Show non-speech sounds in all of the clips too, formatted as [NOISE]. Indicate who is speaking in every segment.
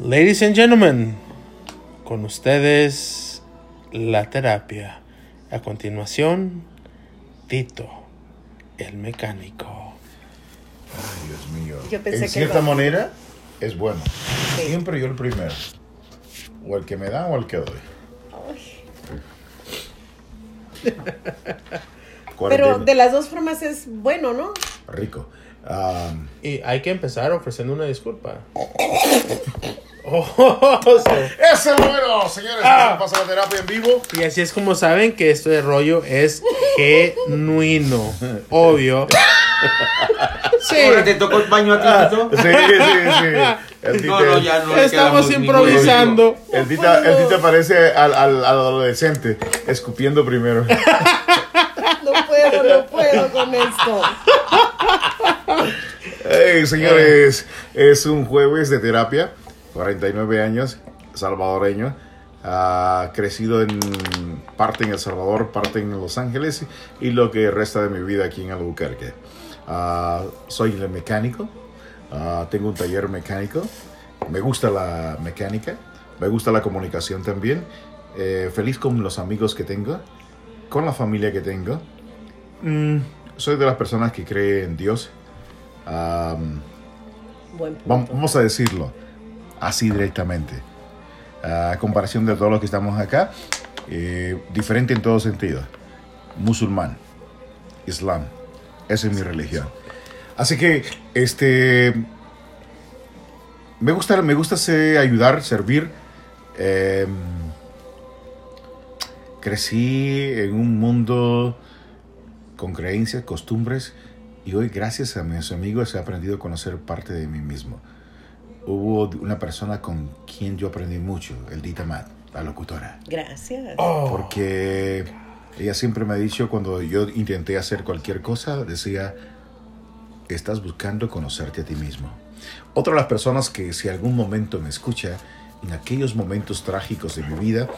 Speaker 1: Ladies and gentlemen, con ustedes la terapia. A continuación, Tito, el mecánico.
Speaker 2: Ay, Dios mío.
Speaker 3: Yo pensé
Speaker 2: en
Speaker 3: que
Speaker 2: cierta manera es bueno.
Speaker 3: Sí.
Speaker 2: Siempre yo el primero. O el que me dan o el que doy.
Speaker 3: Pero
Speaker 2: 41.
Speaker 3: de las dos formas es bueno, ¿no?
Speaker 2: Rico. Ah,
Speaker 1: Y hay que empezar ofreciendo una disculpa. [LAUGHS] Oh, sí.
Speaker 2: ¡Ese es bueno, señores!
Speaker 1: Ah.
Speaker 2: Pasa la terapia en vivo.
Speaker 1: Y así es como saben que esto de rollo es genuino. [LAUGHS] Obvio. [LAUGHS] Sí.
Speaker 4: Ahora te tocó el baño a ti, Tito.
Speaker 2: Sí, sí, sí. El
Speaker 4: No, no, ya no
Speaker 1: Estamos improvisando.
Speaker 2: El tita, el tita parece al, al, al adolescente escupiendo primero.
Speaker 3: No puedo, no puedo con esto.
Speaker 2: Hey, señores, es un jueves de terapia. 49 años, salvadoreño. Ha crecido en parte en El Salvador, parte en Los Ángeles y lo que resta de mi vida aquí en Albuquerque. Ah, soy el mecánico, ah, tengo un taller mecánico, me gusta la mecánica, me gusta la comunicación también, eh, feliz con los amigos que tengo, con la familia que tengo. Mm, soy de las personas que cree en Dios.
Speaker 3: Buen punto.
Speaker 2: Vamos a decirlo así directamente. A comparación de todos los que estamos acá, eh, diferente en todo sentido. Musulmán, Islam, esa es mi religión. Así que, este, me gusta, me gusta ser- ayudar, servir. Em, crecí en un mundo con creencias, costumbres, y hoy, gracias a mis amigos, he aprendido a conocer parte de mí mismo. Hubo una persona con quien yo aprendí mucho, el Dita Matt, la locutora.
Speaker 3: Gracias.
Speaker 1: Oh,
Speaker 2: Porque ella siempre me ha dicho, cuando yo intenté hacer cualquier cosa, decía, estás buscando conocerte a ti mismo. Otra de las personas que si algún momento me escucha, en aquellos momentos trágicos de mi vida,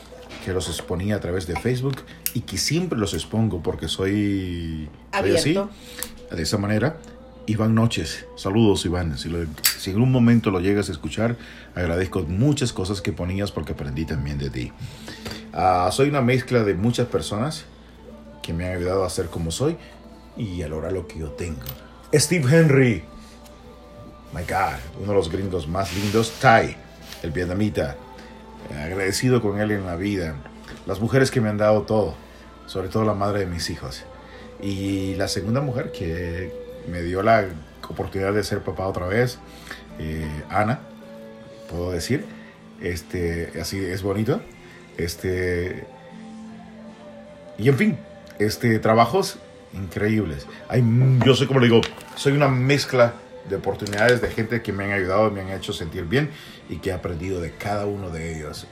Speaker 2: que los exponía a través de Facebook y que siempre los expongo porque soy, soy así, de esa manera. Iván Noches, saludos Iván, si, lo- si en un momento lo llegas a escuchar, agradezco muchas cosas que ponías porque aprendí también de ti. Ah, soy una mezcla de muchas personas que me han ayudado a ser como soy y a lograr lo que yo tengo. Steve Henry, my God, uno de los gringos más lindos, Ty, el vietnamita, agradecido con él en la vida, las mujeres que me han dado todo, sobre todo la madre de mis hijos. Y la segunda mujer que me dio la oportunidad de ser papá otra vez, eh, Ana, puedo decir. Este, así es bonito. Este, y en fin, este, trabajos increíbles. Hay, yo soy como le digo, soy una mezcla de oportunidades de gente que me han ayudado, me han hecho sentir bien y que he aprendido de cada uno de ellos.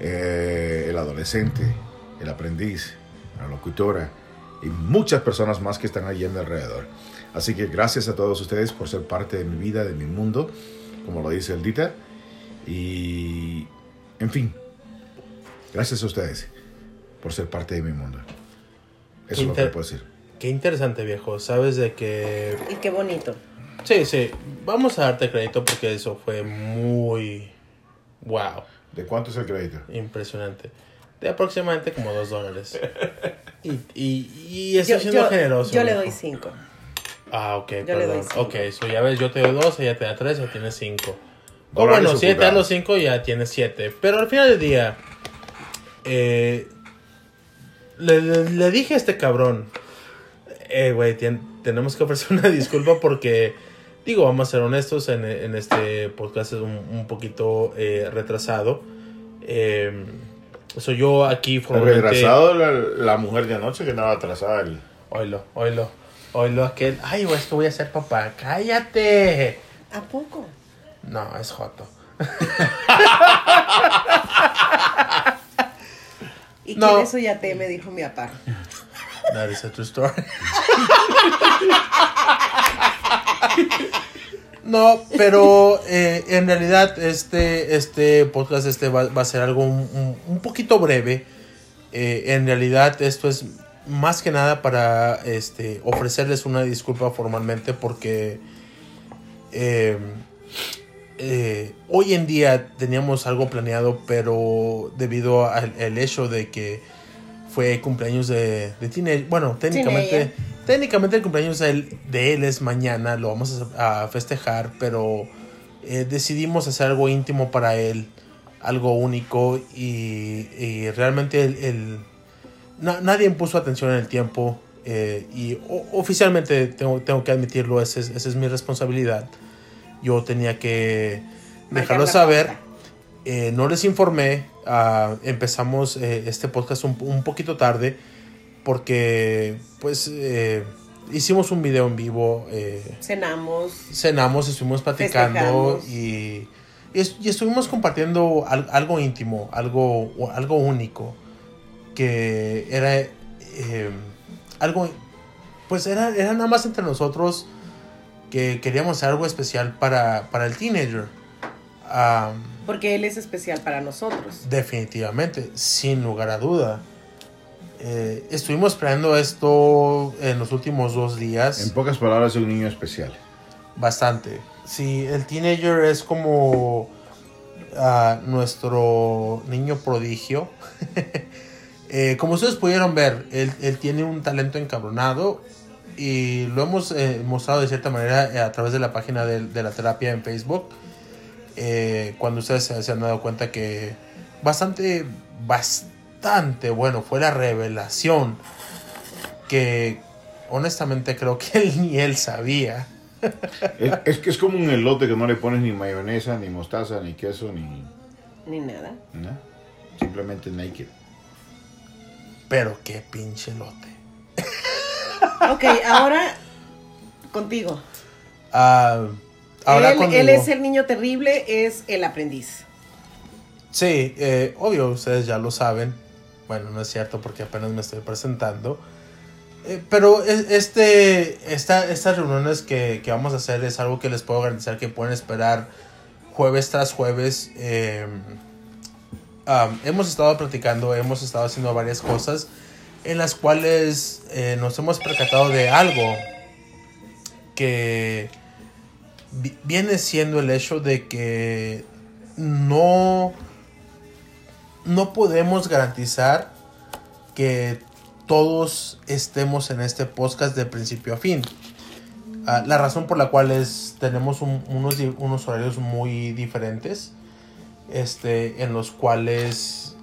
Speaker 2: Eh, el adolescente, el aprendiz, la locutora y muchas personas más que están allí a mi alrededor. Así que gracias a todos ustedes por ser parte de mi vida, de mi mundo, como lo dice el Dita. Y, en fin, gracias a ustedes por ser parte de mi mundo. Eso es lo que puedo decir.
Speaker 1: qué interesante, viejo. Sabes de que.
Speaker 3: Y qué bonito.
Speaker 1: Sí, sí. Vamos a darte crédito porque eso fue muy. Wow.
Speaker 2: ¿De cuánto es el crédito?
Speaker 1: Impresionante. De aproximadamente como dos dólares. [LAUGHS] Y, y, y estoy
Speaker 3: Yo,
Speaker 1: siendo
Speaker 3: yo-
Speaker 1: generoso.
Speaker 3: yo le doy cinco.
Speaker 1: Ah, ok,
Speaker 3: Yo le
Speaker 1: perdón.
Speaker 3: doy cinco.
Speaker 1: ok, so ya ves, yo te doy dos, ella te da tres, ya tienes cinco. O bueno, si ella te da los cinco, ya tienes siete. Pero al final del día, eh, le, le- le dije a este cabrón, eh, güey, tien- tenemos que ofrecer una [LAUGHS] disculpa porque, digo, vamos a ser honestos, en, en este podcast es un, un poquito eh, retrasado. Eh, soy yo aquí formalmente...
Speaker 2: retrasado, la, la mujer de anoche que andaba atrasada. El,
Speaker 1: Oilo, oilo, oilo, aquel... Ay, es que voy a ser papá, cállate.
Speaker 3: ¿A poco?
Speaker 1: No, es Joto. [LAUGHS]
Speaker 3: ¿Y
Speaker 1: No.
Speaker 3: quién eso ya te me dijo mi papá?
Speaker 1: That is a true story. [LAUGHS] [LAUGHS] No, pero eh, en realidad este, este podcast este va, va a ser algo un, poquito breve. Eh, en realidad esto es más que nada para este, ofrecerles una disculpa formalmente porque eh, eh, hoy en día teníamos algo planeado, pero debido al hecho de que fue cumpleaños de, de teenage, bueno, técnicamente. Técnicamente el cumpleaños de él, es mañana, lo vamos a, festejar, pero eh, decidimos hacer algo íntimo para él, algo único y, y realmente el, el- na- nadie puso atención en el tiempo eh, y o- oficialmente tengo, tengo que admitirlo, esa es, esa es mi responsabilidad. Yo tenía que dejarlo saber. Eh, no les informé. ah, empezamos este podcast un, un poquito tarde porque pues eh, hicimos un video en vivo. eh,
Speaker 3: Cenamos.
Speaker 1: cenamos, estuvimos platicando y, y es- y estuvimos compartiendo al- algo íntimo, algo, algo único, que era eh, algo, pues era, era nada más entre nosotros que queríamos hacer algo especial para, para el teenager. Am,
Speaker 3: Porque él es especial para nosotros.
Speaker 1: definitivamente, sin lugar a duda. Eh, estuvimos esperando esto en los últimos dos días.
Speaker 2: En pocas palabras, es un niño especial.
Speaker 1: Bastante. Sí, el teenager es como ah, nuestro niño prodigio. [LAUGHS] Eh, como ustedes pudieron ver, él, él tiene un talento encabronado y lo hemos eh, mostrado de cierta manera a través de la página de, de la terapia en Facebook. Cuando ustedes se, se han dado cuenta que bastante, bastante bueno fue la revelación que honestamente creo que él ni él sabía.
Speaker 2: Es, es que es como un elote que no le pones ni mayonesa, ni mostaza, ni queso, ni
Speaker 3: Ni nada.
Speaker 2: Simplemente naked.
Speaker 1: Pero qué pinche lote.
Speaker 3: Ok, ahora contigo.
Speaker 1: Ah, ahora
Speaker 3: él,
Speaker 1: conmigo.
Speaker 3: él es el niño terrible, es el aprendiz.
Speaker 1: Sí, eh, obvio, ustedes ya lo saben. Bueno, no es cierto porque apenas me estoy presentando. Eh, pero es- este, esta, estas reuniones que, que vamos a hacer es algo que les puedo garantizar que pueden esperar jueves tras jueves. Eh, hemos estado platicando, hemos estado haciendo varias cosas en las cuales eh, nos hemos percatado de algo que vi- viene siendo el hecho de que no no podemos garantizar que todos estemos en este podcast de principio a fin. Ah, la razón por la cual es tenemos un- unos, unos horarios muy diferentes, este, en los cuales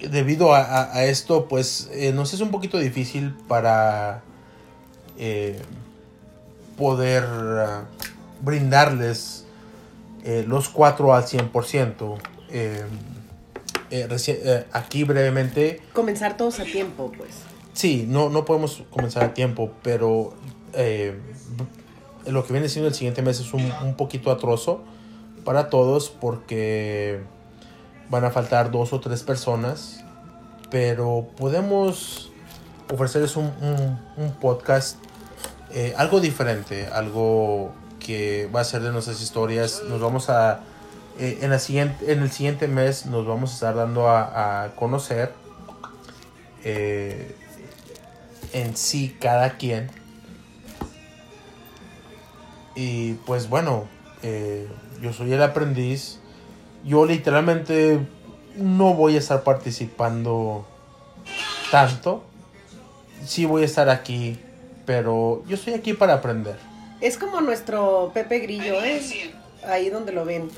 Speaker 1: debido a esto, pues eh, nos es un poquito difícil para eh, poder ah, brindarles eh, los cuatro al 100%. Eh, eh, eh, aquí brevemente,
Speaker 3: Comenzar todos a tiempo, pues.
Speaker 1: sí, no, no podemos comenzar a tiempo, pero eh, lo que viene siendo el siguiente mes es un, un poquito atrozo para todos porque van a faltar dos o tres personas, pero podemos ofrecerles un, un- un podcast eh, algo diferente, algo que va a ser de nuestras historias. Nos vamos a, eh, en, la siguiente, en el siguiente mes nos vamos a estar dando a, conocer eh, en sí cada quien. Y pues bueno, eh, yo soy el aprendiz. Yo literalmente no voy a estar participando tanto. Sí voy a estar aquí, pero yo estoy aquí para aprender.
Speaker 3: Es como nuestro Pepe Grillo, ¿eh? Ahí donde lo ven.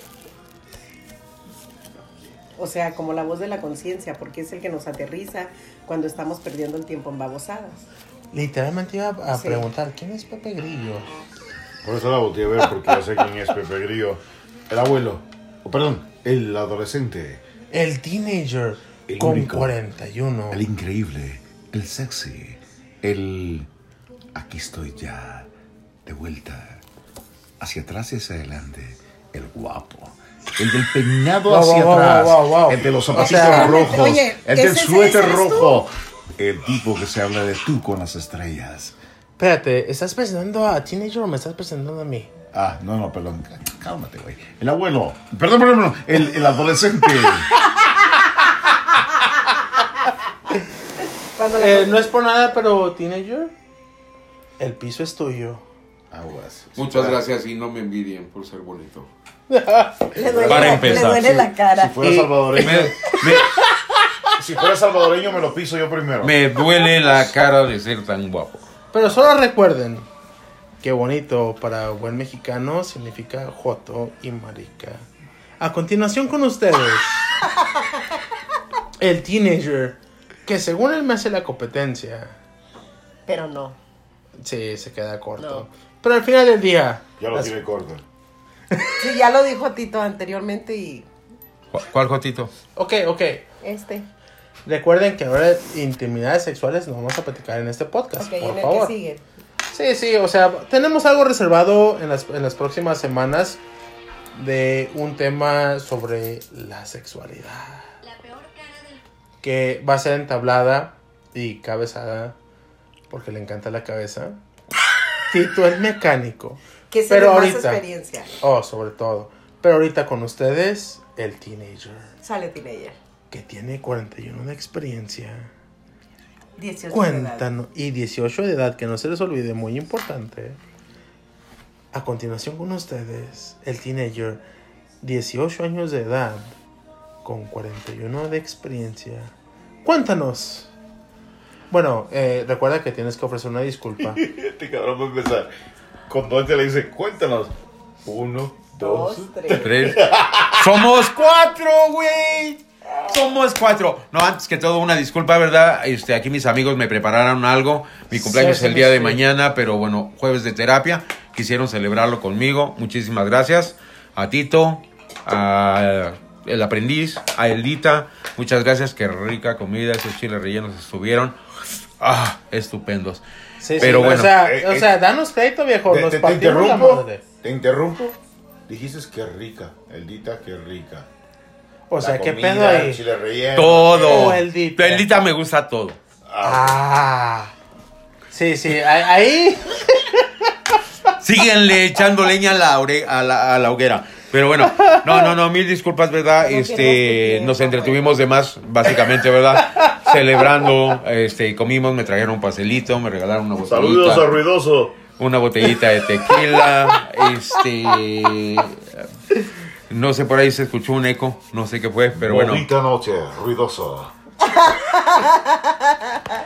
Speaker 3: O sea, como la voz de la conciencia, porque es el que nos aterriza cuando estamos perdiendo el tiempo en babosadas.
Speaker 1: Literalmente iba a
Speaker 3: Sí.
Speaker 1: preguntar, ¿quién es Pepe Grillo?
Speaker 2: Por eso la volteé a ver, porque ya sé quién es Pepe Grillo. El abuelo. O perdón, el adolescente.
Speaker 1: El teenager
Speaker 2: El
Speaker 1: con
Speaker 2: único.
Speaker 1: 41.
Speaker 2: El increíble. El sexy. El... Aquí estoy ya. De vuelta. Hacia atrás y hacia adelante. El guapo. El del peinado
Speaker 1: Wow,
Speaker 2: hacia
Speaker 1: wow,
Speaker 2: atrás.
Speaker 1: wow, wow.
Speaker 2: El de los
Speaker 1: O
Speaker 2: zapatitos
Speaker 1: sea,
Speaker 2: rojos.
Speaker 3: oye,
Speaker 2: el del
Speaker 3: ¿ese-
Speaker 2: suéter
Speaker 3: ese eres tú?
Speaker 2: rojo. El tipo que se habla de tú con las estrellas.
Speaker 1: Espérate, ¿estás presentando a Teenager o me estás presentando a mí?
Speaker 2: Ah, no, no, perdón. Cálmate, güey. El abuelo. Perdón, perdón, perdón. El, el adolescente. [LAUGHS]
Speaker 1: Eh, no es por nada, pero Teenager, el piso es tuyo.
Speaker 2: Aguas.
Speaker 5: Muchas gracias y no me envidien por ser bonito. [LAUGHS]
Speaker 3: Le duele,
Speaker 5: Para empezar,
Speaker 3: le duele la cara.
Speaker 2: Si fuera salvadoreño,
Speaker 5: Me, me- [LAUGHS]
Speaker 2: si fuera salvadoreño me lo piso yo primero.
Speaker 5: me duele la cara de ser tan guapo.
Speaker 1: Pero solo recuerden que bonito para buen mexicano significa joto y marica. A continuación con ustedes, el teenager que según él me hace la competencia,
Speaker 3: Pero no.
Speaker 1: sí, se queda corto.
Speaker 3: No.
Speaker 1: Pero al final del día,
Speaker 2: Ya lo
Speaker 1: las-
Speaker 2: tiene corto.
Speaker 3: Sí, ya lo dijo Tito anteriormente y
Speaker 5: ¿Cu- ¿Cuál Jotito?
Speaker 1: ok, ok.
Speaker 3: este.
Speaker 1: Recuerden que ahora intimidades sexuales no vamos a platicar en este podcast,
Speaker 3: Ok,
Speaker 1: por
Speaker 3: en el
Speaker 1: favor.
Speaker 3: que sigue.
Speaker 1: Sí, sí, o sea, tenemos algo reservado en las, en las próximas semanas de un tema sobre la sexualidad. Que va a ser entablada y cabezada, porque le encanta la cabeza. Tito el mecánico.
Speaker 3: Que se
Speaker 1: Pero
Speaker 3: más
Speaker 1: ahorita.
Speaker 3: experiencia.
Speaker 1: Oh, sobre todo. Pero ahorita con ustedes, el teenager,
Speaker 3: Sale teenager.
Speaker 1: que tiene 41 de experiencia.
Speaker 3: 18 de edad.
Speaker 1: Cuéntanos. Y 18 de edad, que no se les olvide, muy importante. A continuación con ustedes, el teenager, 18 años de edad, con 41 de experiencia. Cuéntanos. Bueno, eh, recuerda que tienes que ofrecer una disculpa. [LAUGHS]
Speaker 2: Este cabrón va a empezar. Con te le dice, cuéntanos. Uno, dos.
Speaker 3: Dos, tres.
Speaker 5: Tres. [LAUGHS] Somos cuatro, güey. Somos cuatro. No, antes que todo, una disculpa, ¿verdad? Este, aquí mis amigos me prepararon algo. Mi cumpleaños es el día de mañana, pero bueno, jueves de terapia. Quisieron celebrarlo conmigo. Muchísimas gracias. A Tito, a el aprendiz, a Eldita. Muchas gracias. Qué rica comida. Esos chiles rellenos estuvieron. Ah, estupendos.
Speaker 1: Sí, sí,
Speaker 5: Pero bueno.
Speaker 1: O sea,
Speaker 2: Eh,
Speaker 1: o
Speaker 2: eh,
Speaker 1: sea, danos crédito, viejo.
Speaker 2: Te,
Speaker 1: Nos
Speaker 2: te- interrumpo. Te interrumpo. Dijiste que rica. Eldita, que rica.
Speaker 1: O sea,
Speaker 2: La
Speaker 1: ¿qué
Speaker 2: comida,
Speaker 1: pedo ahí?
Speaker 2: el Chile relleno.
Speaker 5: Todo.
Speaker 1: Oh, Eldita.
Speaker 5: Eldita me gusta todo.
Speaker 1: Ah. Sí, sí, ahí- ahí.
Speaker 5: Síguenle echando leña a la, a la, a la hoguera. Pero bueno, no, no, no, mil disculpas, ¿verdad?
Speaker 3: No
Speaker 5: este, nos entretuvimos de más, básicamente, ¿verdad? Celebrando, este, comimos, me trajeron un pastelito, me regalaron una botellita.
Speaker 2: Saludos a Ruidoso.
Speaker 5: Una botellita de tequila, este... No sé, por ahí se escuchó un eco, no sé qué fue, pero bueno.
Speaker 2: Bonita noche, Ruidoso.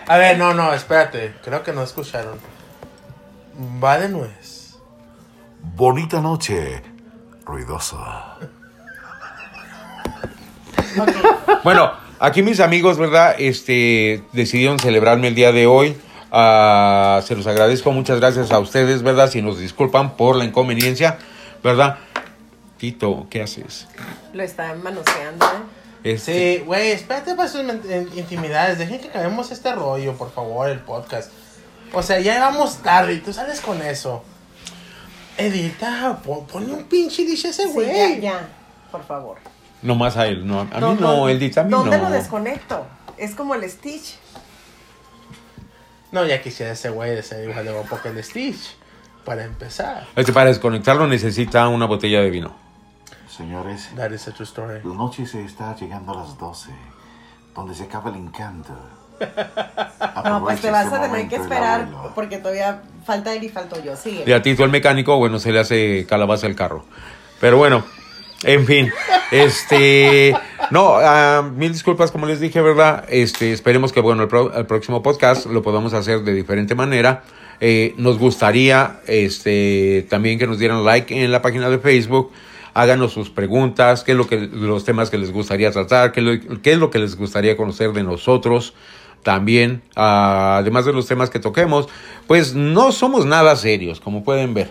Speaker 1: A ver, no, no, espérate. Creo que no escucharon. Va de nuez.
Speaker 2: Bonita noche, Ruidoso.
Speaker 5: Bueno, aquí mis amigos, ¿verdad? Este, decidieron celebrarme el día de hoy. Ah, se los agradezco, muchas gracias a ustedes, ¿verdad? Si nos disculpan por la inconveniencia, ¿verdad? Tito, ¿qué haces?
Speaker 3: Lo está manoseando. ¿eh?
Speaker 5: Este,
Speaker 1: Sí, güey, espérate para sus intimidades. Dejen que acabemos este rollo, por favor, el podcast. O sea, ya vamos tarde y tú sales con eso. Edita, pon- ponle un pinche dish a ese
Speaker 3: Sí,
Speaker 1: güey.
Speaker 3: ya, ya. Por favor.
Speaker 5: No más a él, no, a mí no, él dice a mí
Speaker 3: ¿Dónde
Speaker 5: no.
Speaker 3: lo desconecto? Es como el Stitch.
Speaker 1: No, ya quisiera ese güey de ser igual de guapo que el Stitch. Para empezar.
Speaker 5: Este, para desconectarlo necesita una botella de vino.
Speaker 2: Señores,
Speaker 1: That is a true story.
Speaker 2: la noche se está llegando a las 12, donde se acaba el encanto. [LAUGHS]
Speaker 3: No, pues te vas a tener que esperar
Speaker 2: porque
Speaker 3: todavía falta él y falto yo. Sigue.
Speaker 5: Y a Tito el mecánico, bueno, se le hace calabaza el carro. Pero bueno, en fin, este, no, ah, mil disculpas como les dije, ¿verdad? Este, esperemos que, bueno, el, pro- el próximo podcast lo podamos hacer de diferente manera. Eh, nos gustaría, este, también que nos dieran like en la página de Facebook. Háganos sus preguntas, qué es lo que, los temas que les gustaría tratar, qué, lo- qué es lo que les gustaría conocer de nosotros. También, ah, además de los temas que toquemos, pues no somos nada serios, como pueden ver.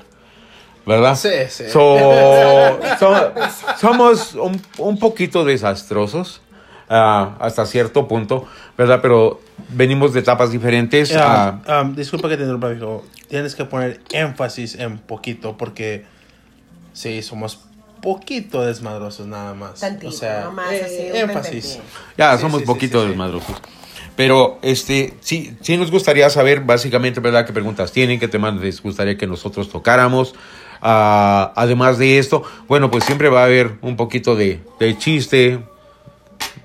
Speaker 5: ¿Verdad?
Speaker 1: Sí, sí.
Speaker 5: So- [LAUGHS] so- somos un, un poquito desastrosos ah, hasta cierto punto, ¿verdad? Pero venimos de etapas diferentes.
Speaker 1: um, disculpa que te interrumpa, viejo. Tienes que poner énfasis en poquito porque sí, somos poquito desmadrosos nada más.
Speaker 3: Tantito,
Speaker 1: o sea,
Speaker 3: nomás,
Speaker 1: eh,
Speaker 3: así,
Speaker 1: énfasis.
Speaker 5: Ya,
Speaker 1: Sí,
Speaker 5: somos
Speaker 1: sí,
Speaker 5: poquito
Speaker 1: sí, sí.
Speaker 5: desmadrosos. Pero este sí, sí nos gustaría saber básicamente, ¿verdad? ¿Qué preguntas tienen? ¿Qué temas les gustaría que nosotros tocáramos? Ah, además de esto, bueno, pues siempre va a haber un poquito de, de chiste,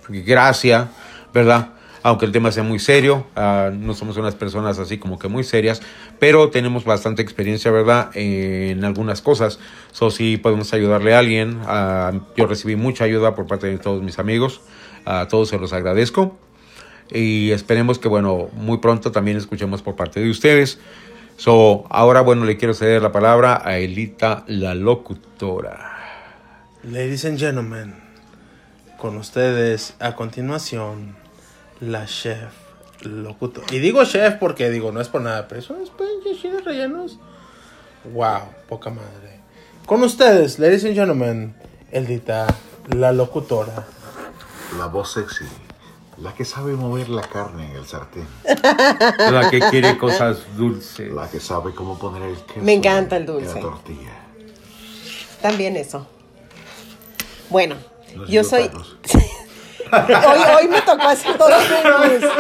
Speaker 5: gracia, ¿verdad? aunque el tema sea muy serio, ah, no somos unas personas así como que muy serias, pero tenemos bastante experiencia, ¿verdad?, en algunas cosas. So, si podemos ayudarle a alguien, ah, yo recibí mucha ayuda por parte de todos mis amigos, a todos se los agradezco. Y esperemos que, bueno, muy pronto también escuchemos por parte de ustedes. So, ahora, bueno, le quiero ceder la palabra a Elita, la locutora.
Speaker 1: Ladies and gentlemen, con ustedes a continuación, la chef locutor. Y digo chef porque digo, no es por nada, pero esos pinches chiles rellenos. Wow, poca madre. Con ustedes, ladies and gentlemen, Eldita, la locutora.
Speaker 2: La voz sexy. La que sabe mover la carne en el sartén. [LAUGHS]
Speaker 5: La que quiere cosas dulces.
Speaker 2: La que sabe cómo poner el queso.
Speaker 3: Me encanta el
Speaker 2: en la
Speaker 3: dulce.
Speaker 2: tortilla.
Speaker 3: También eso. Bueno,
Speaker 2: No
Speaker 3: yo soy. [LAUGHS] hoy, hoy me tocó hacer todo menús.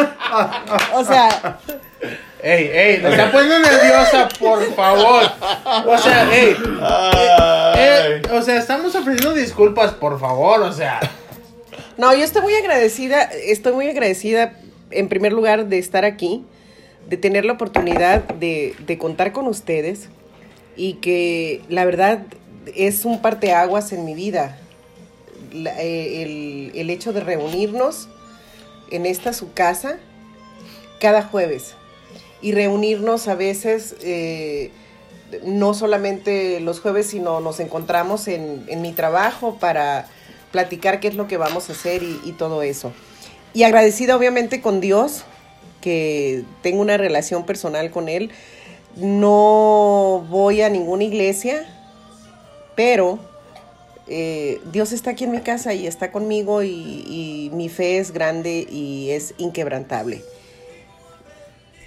Speaker 3: O sea,
Speaker 1: Ey, ey, me está poniendo nerviosa, por favor. O sea, ey. eh, eh, o sea, estamos ofreciendo disculpas, por favor, o sea.
Speaker 3: No, yo estoy muy agradecida. Estoy muy agradecida, en primer lugar, de estar aquí, de tener la oportunidad de, de contar con ustedes y que la verdad es un parteaguas en mi vida. Eh, el, el hecho de reunirnos en esta su casa cada jueves y reunirnos a veces eh, no solamente los jueves, sino nos encontramos en, en mi trabajo para platicar qué es lo que vamos a hacer y, y todo eso. Y agradecida obviamente con Dios, que tengo una relación personal con Él. No voy a ninguna iglesia, pero eh, Dios está aquí en mi casa y está conmigo y, y mi fe es grande y es inquebrantable.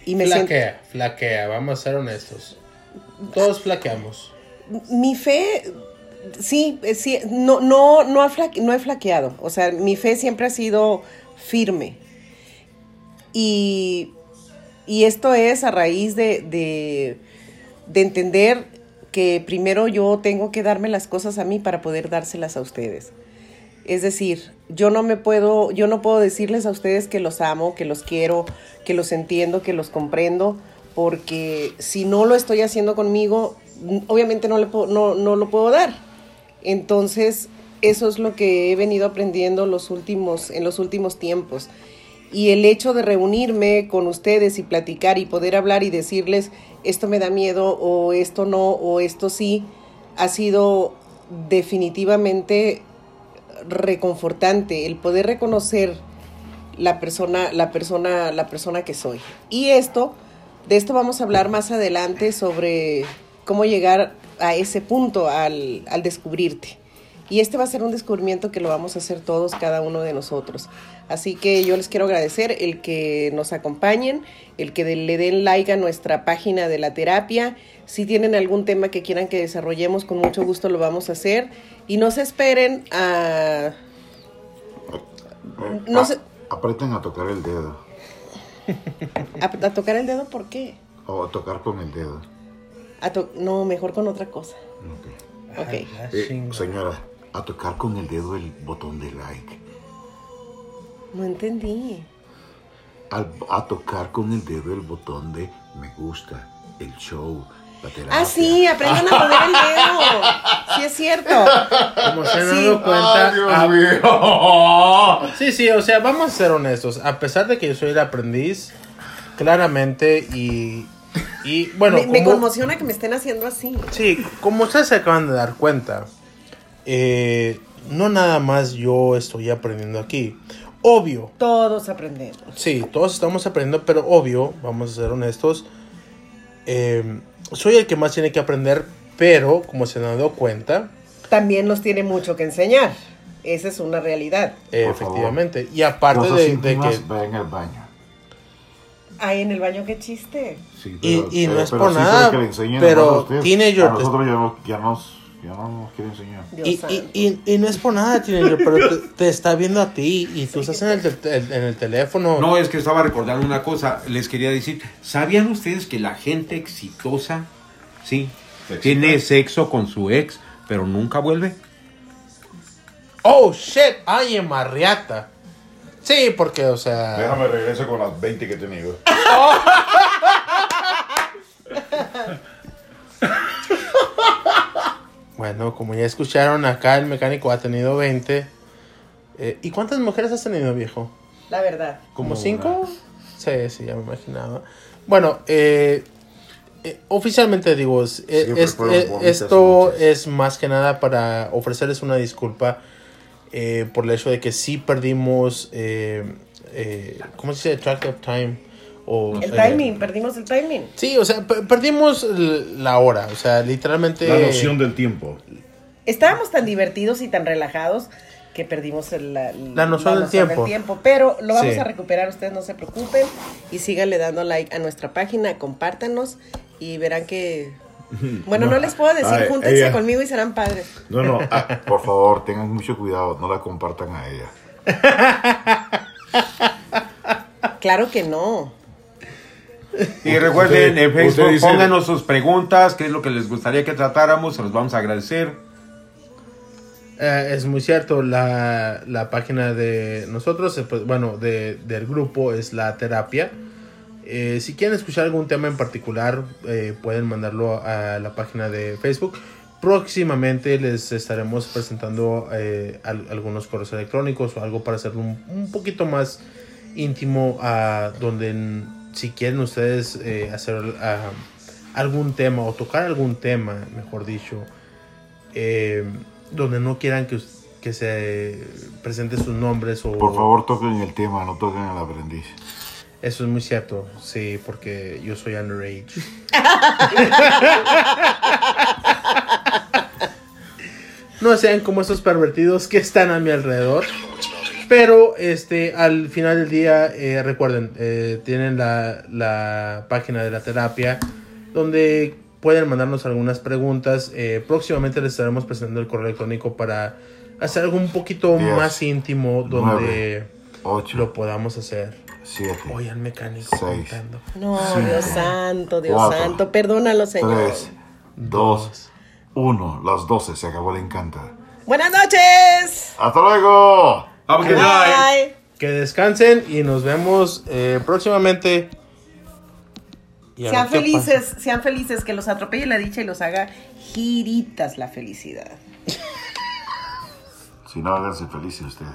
Speaker 3: Y me siento,
Speaker 1: Flaquea, flaquea, vamos a ser honestos. Todos flaqueamos.
Speaker 3: mi fe, sí, eh, sí no, no, no, no he flaqueado. O sea, mi fe siempre ha sido firme. Y, y esto es a raíz de, de, de entender que primero yo tengo que darme las cosas a mí para poder dárselas a ustedes. Es decir, yo no me puedo, yo no puedo decirles a ustedes que los amo, que los quiero, que los entiendo, que los comprendo, porque si no lo estoy haciendo conmigo, obviamente no, le puedo- no, no lo puedo dar. Entonces, eso es lo que he venido aprendiendo los últimos, en los últimos tiempos. Y el hecho de reunirme con ustedes y platicar y poder hablar y decirles esto me da miedo o esto no o esto sí, ha sido definitivamente reconfortante el poder reconocer la persona, la persona, la persona que soy. Y esto, de esto vamos a hablar más adelante sobre cómo llegar a ese punto al, al descubrirte. Y este va a ser un descubrimiento que lo vamos a hacer todos, cada uno de nosotros. Así que yo les quiero agradecer el que nos acompañen, el que de- le den like a nuestra página de la terapia. Si tienen algún tema que quieran que desarrollemos, con mucho gusto lo vamos a hacer. Y no se esperen a... No
Speaker 2: Ah,
Speaker 3: sé-
Speaker 2: Aprieten a tocar el dedo.
Speaker 3: A, a tocar el dedo, ¿por qué?
Speaker 2: O a tocar con el dedo.
Speaker 3: A to- no, mejor con otra cosa.
Speaker 2: Ok.
Speaker 3: Ok.
Speaker 1: Ay, la
Speaker 2: Eh, señora, a tocar con el dedo el botón de like.
Speaker 3: No entendí.
Speaker 2: Al- a tocar con el dedo el botón de me gusta, el show, la terapia.
Speaker 3: Ah, sí, aprendan a mover el dedo. Sí, es cierto.
Speaker 1: Como se han
Speaker 3: Sí.
Speaker 1: dado cuenta.
Speaker 2: Ay, Dios
Speaker 1: a-
Speaker 2: mío.
Speaker 1: Sí, sí, o sea, vamos a ser honestos. A pesar de que yo soy el aprendiz, claramente, y. Y bueno,
Speaker 3: me, me
Speaker 1: como-
Speaker 3: conmociona que me estén haciendo así.
Speaker 1: Sí, como ustedes se acaban de dar cuenta, eh, no nada más yo estoy aprendiendo aquí. Obvio,
Speaker 3: Todos aprendemos.
Speaker 1: sí, todos estamos aprendiendo, pero obvio, vamos a ser honestos, eh, soy el que más tiene que aprender, pero como se han dado cuenta,
Speaker 3: También nos tiene mucho que enseñar. Esa es una realidad.
Speaker 1: eh,
Speaker 2: favor.
Speaker 1: efectivamente, y aparte de, de que...
Speaker 2: vayan al baño.
Speaker 3: Ay, en el baño, qué chiste.
Speaker 2: Sí,
Speaker 1: Y- y no es por
Speaker 2: sí,
Speaker 1: nada,
Speaker 2: que le enseñen
Speaker 1: pero teenager
Speaker 2: A
Speaker 1: te-
Speaker 2: nosotros ya, no, ya, nos, ya no nos quiere enseñar.
Speaker 1: Y, y, y, y no es por nada, teenager, pero te, te está viendo a ti y tú estás en el, te- en el teléfono.
Speaker 5: No, es que estaba recordando una cosa. Les quería decir, ¿sabían ustedes que la gente exitosa, sí,
Speaker 2: ¿Sexita?
Speaker 5: tiene sexo con su ex, pero nunca vuelve?
Speaker 1: Oh, shit, I am a riata. Sí, porque, o sea.
Speaker 2: Déjame regreso con las 20 que he tenido. [LAUGHS]
Speaker 1: Bueno, como ya escucharon, acá el mecánico ha tenido 20. Eh, ¿Y cuántas mujeres has tenido, viejo?
Speaker 3: La verdad.
Speaker 1: ¿Como cinco? Sí, sí, ya me imaginaba. Bueno, eh, eh, oficialmente digo, es- eh, es- eh, esto es más que nada para ofrecerles una disculpa eh, por el hecho de que sí perdimos, eh, eh, ¿cómo se dice? Track of time. O,
Speaker 3: El
Speaker 1: eh,
Speaker 3: timing, perdimos el timing.
Speaker 1: Sí, o sea, per- perdimos la hora, o sea, literalmente...
Speaker 2: La noción del tiempo.
Speaker 3: Estábamos tan divertidos y tan relajados que perdimos el- la,
Speaker 1: La noción del tiempo.
Speaker 3: Pero lo vamos
Speaker 1: Sí.
Speaker 3: a recuperar, ustedes no se preocupen. Y síganle dando like a nuestra página, compártanos y verán que... Bueno, no,
Speaker 2: No,
Speaker 3: les puedo decir,
Speaker 2: ay,
Speaker 3: júntense
Speaker 2: ella-
Speaker 3: conmigo y serán padres.
Speaker 2: No, no, ah, por favor, tengan mucho cuidado, no la compartan a ella.
Speaker 3: Claro que no.
Speaker 5: Y recuerden,
Speaker 2: Usted-
Speaker 5: en Facebook,
Speaker 2: dice-
Speaker 5: pónganos sus preguntas, qué es lo que les gustaría que tratáramos, se los vamos a agradecer.
Speaker 1: Eh, es muy cierto, la, la página de nosotros, eh, pues, bueno, de, del grupo es la terapia. Eh, si quieren escuchar algún tema en particular, eh, pueden mandarlo a la página de Facebook. Próximamente les estaremos presentando eh, al- algunos correos electrónicos o algo para hacerlo un, poquito más íntimo, a donde si quieren ustedes eh, hacer ah, algún tema o tocar algún tema, mejor dicho, eh, donde no quieran que, que se presenten sus nombres o
Speaker 2: Por favor, toquen el tema, no toquen al aprendiz.
Speaker 1: Eso es muy cierto sí porque yo soy underage. [LAUGHS] No sean como esos pervertidos que están a mi alrededor. Pero este al final del día eh, recuerden eh, tienen la, la página de la terapia donde pueden mandarnos algunas preguntas. Eh, próximamente les estaremos presentando el correo electrónico para hacer algo un poquito
Speaker 2: Diez,
Speaker 1: más íntimo donde
Speaker 2: nueve, Ocho,
Speaker 1: lo podamos hacer
Speaker 2: siete,
Speaker 1: Oye, al mecánico
Speaker 2: Seis.
Speaker 1: contando.
Speaker 3: No,
Speaker 2: Cinco,
Speaker 3: Dios santo, Dios
Speaker 2: cuatro,
Speaker 3: santo, perdónalo, Señor.
Speaker 2: tres, dos, uno. Las doce, se acabó el encanto.
Speaker 3: Buenas noches.
Speaker 2: ¡Hasta luego!
Speaker 5: Have a good night.
Speaker 3: Bye.
Speaker 1: Que descansen y nos vemos eh, próximamente. Y
Speaker 3: Sean felices, sean felices, que los atropelle la dicha y los haga giritas la felicidad.
Speaker 2: Si no, háganse felices ustedes.